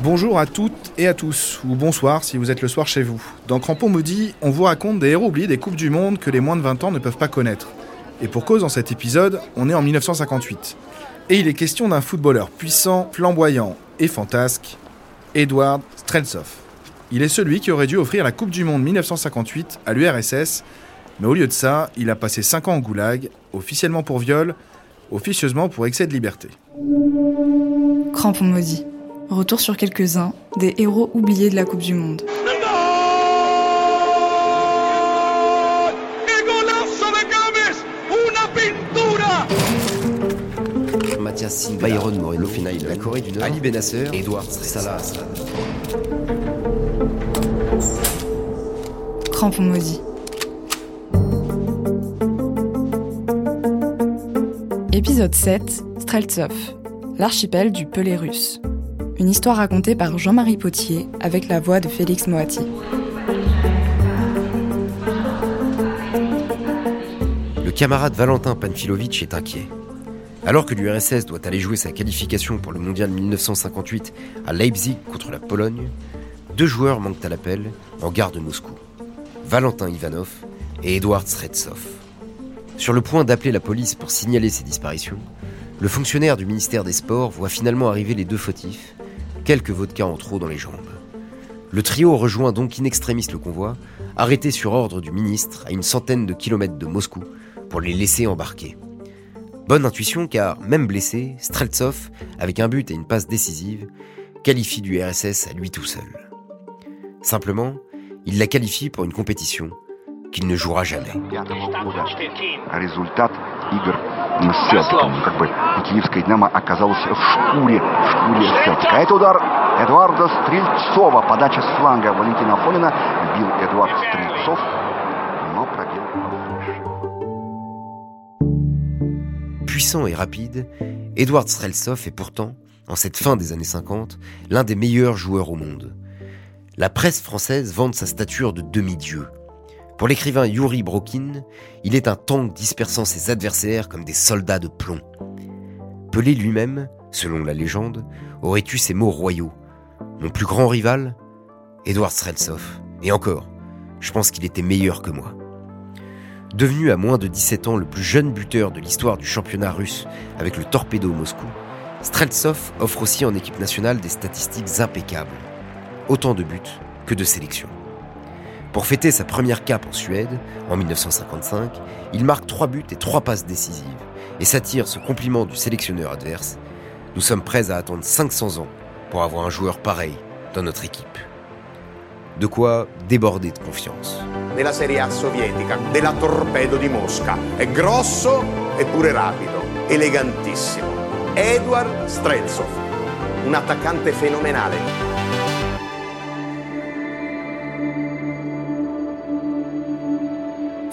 Bonjour à toutes et à tous, ou bonsoir si vous êtes le soir chez vous. Dans Crampon Maudit, on vous raconte des héros oubliés des Coupes du Monde que les moins de 20 ans ne peuvent pas connaître. Et pour cause, dans cet épisode, on est en 1958. Et il est question d'un footballeur puissant, flamboyant et fantasque, Edward Streltsov. Il est celui qui aurait dû offrir la Coupe du Monde 1958 à l'URSS, mais au lieu de ça, il a passé 5 ans au goulag, officiellement pour viol, officieusement pour excès de liberté. Crampon maudit. Retour sur quelques-uns des héros oubliés de la Coupe du Monde. Mathias Sin, Byron Moreno, la Corée du Nord, Ali Benasser, Edouard Salah. Crampon maudit. Épisode 7, Streltsov, l'archipel du Pelé russe. Une histoire racontée par Jean-Marie Potier avec la voix de Félix Moati. Le camarade Valentin Panfilovitch est inquiet. Alors que l'URSS doit aller jouer sa qualification pour le mondial 1958 à Leipzig contre la Pologne, deux joueurs manquent à l'appel en gare de Moscou. Valentin Ivanov et Edouard Stretsov. Sur le point d'appeler la police pour signaler ces disparitions, le fonctionnaire du ministère des Sports voit finalement arriver les deux fautifs, quelques vodkas en trop dans les jambes. Le trio rejoint donc in extremis le convoi, arrêté sur ordre du ministre à une centaine de kilomètres de Moscou pour les laisser embarquer. Bonne intuition car, même blessé, Streltsov, avec un but et une passe décisive, qualifie du RSS à lui tout seul. Simplement, il la qualifie pour une compétition qu'il ne jouera jamais. результат игр с Селтиком. Как бы киевская «Динамо» оказалась в шкуре, в шкуре Селтика. Это удар Эдуарда Стрельцова. Подача с фланга Валентина Фомина. Бил Эдуард Стрельцов, но пробил Puissant et rapide, Edward Streltsov est pourtant, en cette fin des années 50, l'un des meilleurs joueurs au monde. La presse française vante sa stature de demi-dieu. pour l'écrivain Yuri Brokin, il est un tank dispersant ses adversaires comme des soldats de plomb. Pelé lui-même, selon la légende, aurait eu ces mots royaux. Mon plus grand rival Edouard Streltsov. Et encore, je pense qu'il était meilleur que moi. Devenu à moins de 17 ans le plus jeune buteur de l'histoire du championnat russe avec le Torpedo Moscou, Streltsov offre aussi en équipe nationale des statistiques impeccables. Autant de buts que de sélections. Pour fêter sa première cape en Suède, en 1955, il marque 3 buts et 3 passes décisives et s'attire ce compliment du sélectionneur adverse. Nous sommes prêts à attendre 500 ans pour avoir un joueur pareil dans notre équipe. De quoi déborder de confiance. nella Serie A sovietica, della Torpedo di Mosca. È grosso eppure rapido, elegantissimo. Edward Streltsov, un attaccante fenomenale.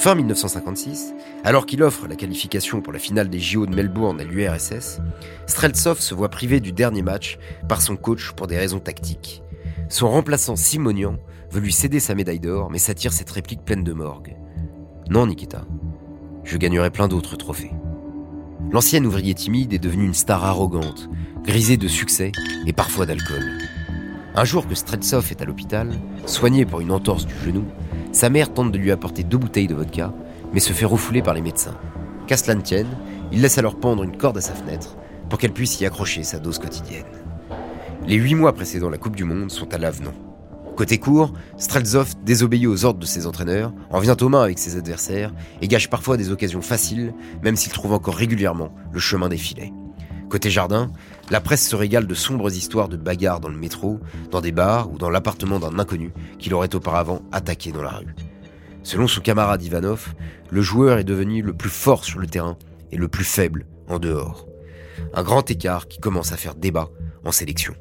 Fin 1956, alors qu'il offre la qualification pour la finale des JO de Melbourne à l'URSS, Streltsov se voit privé du dernier match par son coach pour des raisons tactiques. Son remplaçant Simonian veut lui céder sa médaille d'or, mais s'attire cette réplique pleine de morgue. Non, Nikita, je gagnerai plein d'autres trophées. L'ancien ouvrier timide est devenu une star arrogante, grisée de succès et parfois d'alcool. Un jour que Streltsov est à l'hôpital, soigné pour une entorse du genou, sa mère tente de lui apporter deux bouteilles de vodka, mais se fait refouler par les médecins. Qu'à cela ne tienne, il laisse alors pendre une corde à sa fenêtre pour qu'elle puisse y accrocher sa dose quotidienne. Les huit mois précédant la Coupe du Monde sont à l'avenant. Côté court, Streltsov désobéit aux ordres de ses entraîneurs, en vient aux mains avec ses adversaires et gâche parfois des occasions faciles, même s'il trouve encore régulièrement le chemin des filets. Côté jardin, la presse se régale de sombres histoires de bagarres dans le métro, dans des bars ou dans l'appartement d'un inconnu qu'il aurait auparavant attaqué dans la rue. Selon son camarade Ivanov, le joueur est devenu le plus fort sur le terrain et le plus faible en dehors. Un grand écart qui commence à faire débat en sélection.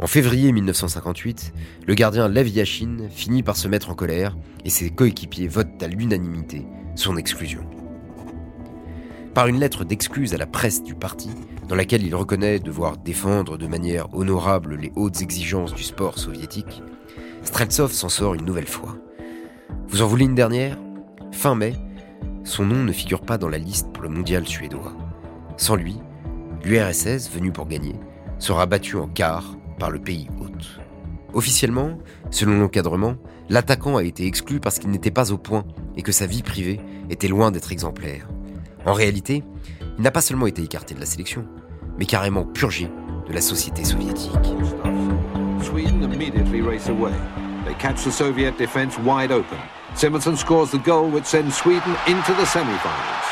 En février 1958, le gardien Lev Yashin finit par se mettre en colère et ses coéquipiers votent à l'unanimité son exclusion. Par une lettre d'excuse à la presse du parti, dans laquelle il reconnaît devoir défendre de manière honorable les hautes exigences du sport soviétique, Streltsov s'en sort une nouvelle fois. Vous en voulez une dernière? Fin mai, son nom ne figure pas dans la liste pour le mondial suédois. Sans lui, l'URSS, venu pour gagner, sera battu en quart par le pays hôte. Officiellement, selon l'encadrement, l'attaquant a été exclu parce qu'il n'était pas au point et que sa vie privée était loin d'être exemplaire. En réalité, il n'a pas seulement été écarté de la sélection, mais carrément purgé de la société soviétique. Sweden immediately race away. They catch the Soviet defense wide open. Simonson scores the goal which sends Sweden into the semi-finals.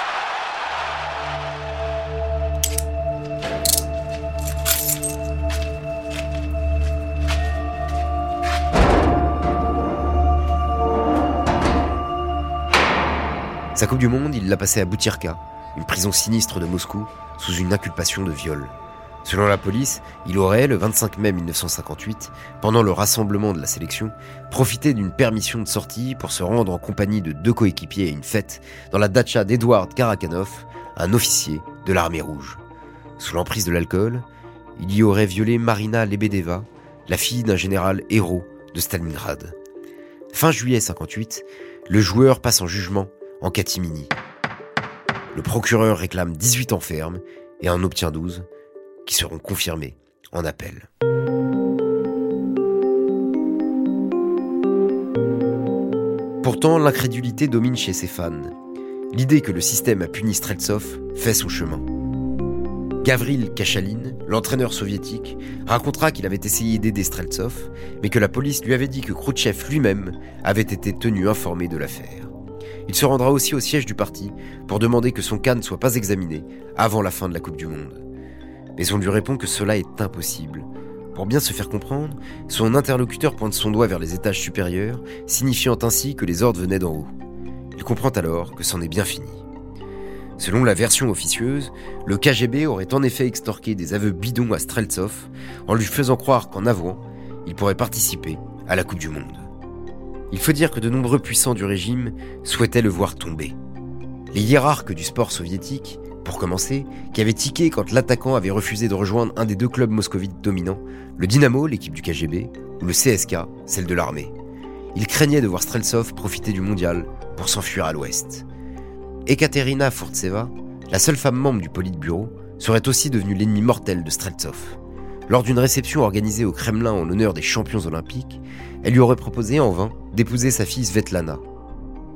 Sa Coupe du Monde, il l'a passée à Boutirka, une prison sinistre de Moscou, une inculpation de viol. Selon la police, il aurait, le 25 mai 1958, pendant le rassemblement de la sélection, profité d'une permission de sortie pour se rendre en compagnie de deux coéquipiers à une fête dans la dacha d'Edouard Karakanov, un officier de l'armée rouge. Sous l'emprise de l'alcool, il y aurait violé Marina Lebedeva, la fille d'un général héros de Stalingrad. Fin juillet 58, le joueur passe en jugement en catimini. Le procureur réclame 18 ans ferme et en obtient 12, qui seront confirmés en appel. Pourtant, l'incrédulité domine chez ses fans. L'idée que le système a puni Streltsov fait son chemin. Gavril Kachalin, l'entraîneur soviétique, racontera qu'il avait essayé d'aider Streltsov, mais que la police lui avait dit que Khrouchtchev lui-même avait été tenu informé de l'affaire. Il se rendra aussi au siège du parti pour demander que son cas ne soit pas examiné avant la fin de la Coupe du Monde. Mais on lui répond que cela est impossible. Pour bien se faire comprendre, son interlocuteur pointe son doigt vers les étages supérieurs, signifiant ainsi que les ordres venaient d'en haut. Il comprend alors que c'en est bien fini. Selon la version officieuse, le KGB aurait en effet extorqué des aveux bidons à Streltsov en lui faisant croire qu'en avouant, il pourrait participer à la Coupe du Monde. Il faut dire que de nombreux puissants du régime souhaitaient le voir tomber. Les hiérarques du sport soviétique, pour commencer, qui avaient tiqué quand l'attaquant avait refusé de rejoindre un des deux clubs moscovites dominants, le Dynamo, l'équipe du KGB, ou le CSK, celle de l'armée. Ils craignaient de voir Streltsov profiter du mondial pour s'enfuir à l'ouest. Ekaterina Furtseva, la seule femme membre du Politburo, serait aussi devenue l'ennemi mortel de Streltsov. Lors d'une réception organisée au Kremlin en l'honneur des champions olympiques, elle lui aurait proposé en vain d'épouser sa fille Svetlana.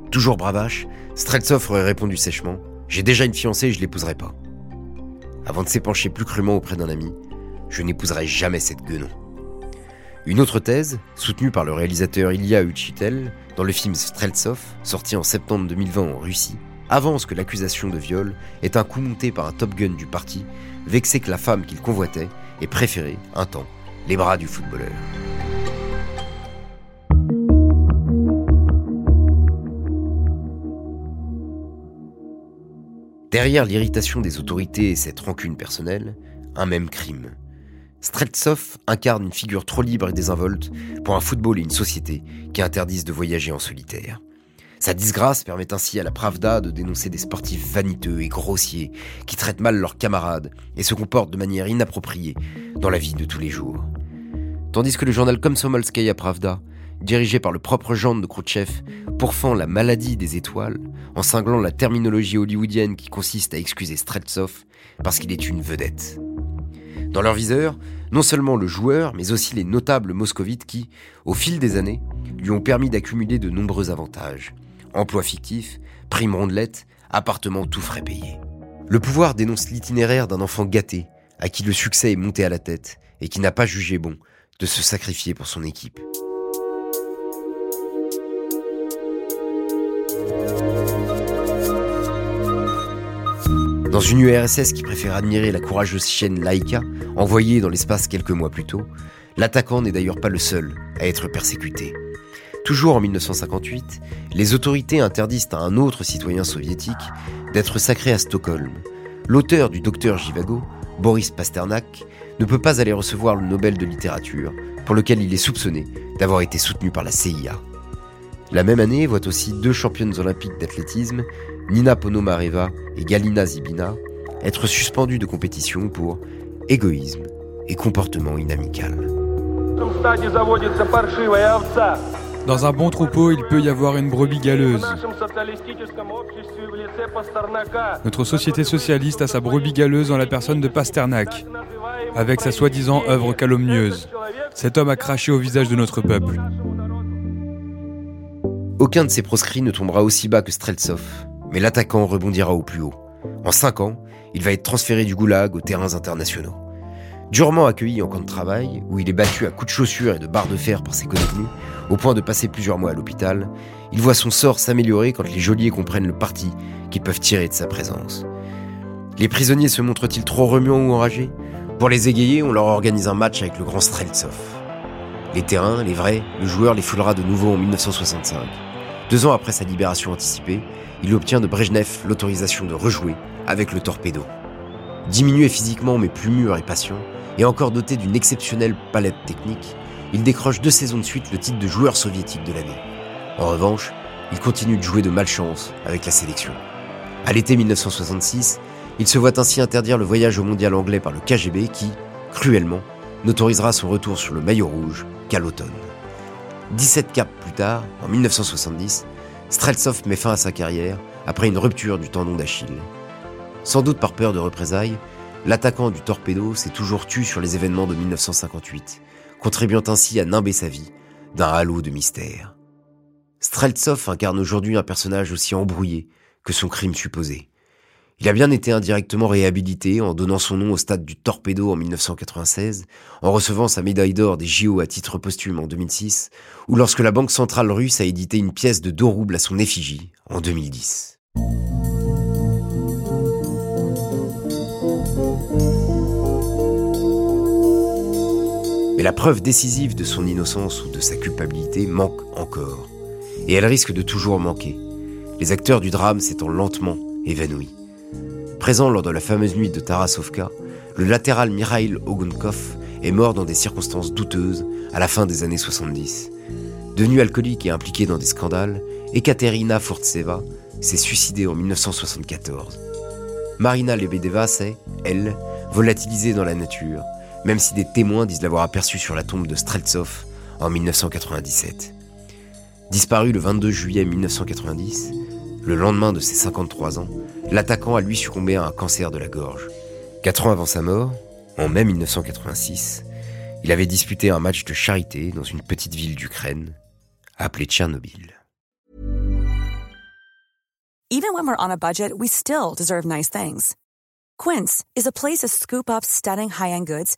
Toujours bravache, Streltsov aurait répondu sèchement J'ai déjà une fiancée et je l'épouserai pas. Avant de s'épancher plus crûment auprès d'un ami, je n'épouserai jamais cette guenon. Une autre thèse, soutenue par le réalisateur Ilya Uchitel dans le film Streltsov, sorti en septembre 2020 en Russie, avance que l'accusation de viol est un coup monté par un top gun du parti, vexé que la femme qu'il convoitait ait préféré, un temps, les bras du footballeur. Derrière l'irritation des autorités et cette rancune personnelle, un même crime. Streltsov incarne une figure trop libre et désinvolte pour un football et une société qui interdisent de voyager en solitaire. Sa disgrâce permet ainsi à la Pravda de dénoncer des sportifs vaniteux et grossiers qui traitent mal leurs camarades et se comportent de manière inappropriée dans la vie de tous les jours. Tandis que le journal Komsomolskaya Pravda dirigé par le propre gendre de Khrouchtchev, pourfend la maladie des étoiles, en cinglant la terminologie hollywoodienne qui consiste à excuser Streltsov parce qu'il est une vedette. Dans leur viseur, non seulement le joueur, mais aussi les notables moscovites qui, au fil des années, lui ont permis d'accumuler de nombreux avantages. Emploi fictif, primes rondelettes, appartements tout frais payés. Le pouvoir dénonce l'itinéraire d'un enfant gâté, à qui le succès est monté à la tête, et qui n'a pas jugé bon de se sacrifier pour son équipe. Dans une URSS qui préfère admirer la courageuse chienne Laika, envoyée dans l'espace quelques mois plus tôt, l'attaquant n'est d'ailleurs pas le seul à être persécuté. Toujours en 1958, les autorités interdisent à un autre citoyen soviétique d'être sacré à Stockholm. L'auteur du Docteur Jivago, Boris Pasternak, ne peut pas aller recevoir le Nobel de littérature, pour lequel il est soupçonné d'avoir été soutenu par la CIA. La même année voit aussi deux championnes olympiques d'athlétisme, Nina Ponomareva et Galina Zibina, être suspendues de compétition pour égoïsme et comportement inamical. Dans un bon troupeau, il peut y avoir une brebis galeuse. Notre société socialiste a sa brebis galeuse dans la personne de Pasternak, avec sa soi-disant œuvre calomnieuse. Cet homme a craché au visage de notre peuple. Aucun de ces proscrits ne tombera aussi bas que Streltsov, mais l'attaquant rebondira au plus haut. En cinq ans, il va être transféré du goulag aux terrains internationaux. Durement accueilli en camp de travail, où il est battu à coups de chaussures et de barres de fer par ses contenus, au point de passer plusieurs mois à l'hôpital, il voit son sort s'améliorer quand les geôliers comprennent le parti qu'ils peuvent tirer de sa présence. Les prisonniers se montrent-ils trop remuants ou enragés? Pour les égayer, on leur organise un match avec le grand Streltsov. Les terrains, les vrais, le joueur les foulera de nouveau en 1965. Deux ans après sa libération anticipée, il obtient de Brejnev l'autorisation de rejouer avec le torpedo. Diminué physiquement mais plus mûr et patient, et encore doté d'une exceptionnelle palette technique, il décroche deux saisons de suite le titre de joueur soviétique de l'année. En revanche, il continue de jouer de malchance avec la sélection. À l'été 1966, il se voit ainsi interdire le voyage au mondial anglais par le KGB qui, cruellement, n'autorisera son retour sur le maillot rouge qu'à l'automne. 17 caps plus tard, en 1970, Streltsov met fin à sa carrière après une rupture du tendon d'Achille. Sans doute par peur de représailles, l'attaquant du torpedo s'est toujours tué sur les événements de 1958, contribuant ainsi à nimber sa vie d'un halo de mystère. Streltsov incarne aujourd'hui un personnage aussi embrouillé que son crime supposé. Il a bien été indirectement réhabilité en donnant son nom au stade du Torpedo en 1996, en recevant sa médaille d'or des JO à titre posthume en 2006, ou lorsque la Banque centrale russe a édité une pièce de 2 roubles à son effigie en 2010. La preuve décisive de son innocence ou de sa culpabilité manque encore. Et elle risque de toujours manquer. Les acteurs du drame s'étant lentement évanouis. Présent lors de la fameuse nuit de Tarasovka, le latéral Mikhail Ogunkov est mort dans des circonstances douteuses à la fin des années 70. Devenue alcoolique et impliquée dans des scandales, Ekaterina Fortseva s'est suicidée en 1974. Marina Lebedeva s'est, elle, volatilisée dans la nature, même si des témoins disent l'avoir aperçue sur la tombe de Streltsov en 1997. Disparu le 22 juillet 1990, le lendemain de ses 53 ans, l'attaquant a lui succombé à un cancer de la gorge. Quatre ans avant sa mort, en mai 1986, il avait disputé un match de charité dans une petite ville d'Ukraine, appelée Tchernobyl. Even when we're on a budget, we still deserve nice things. Quince is a place to scoop up stunning high-end goods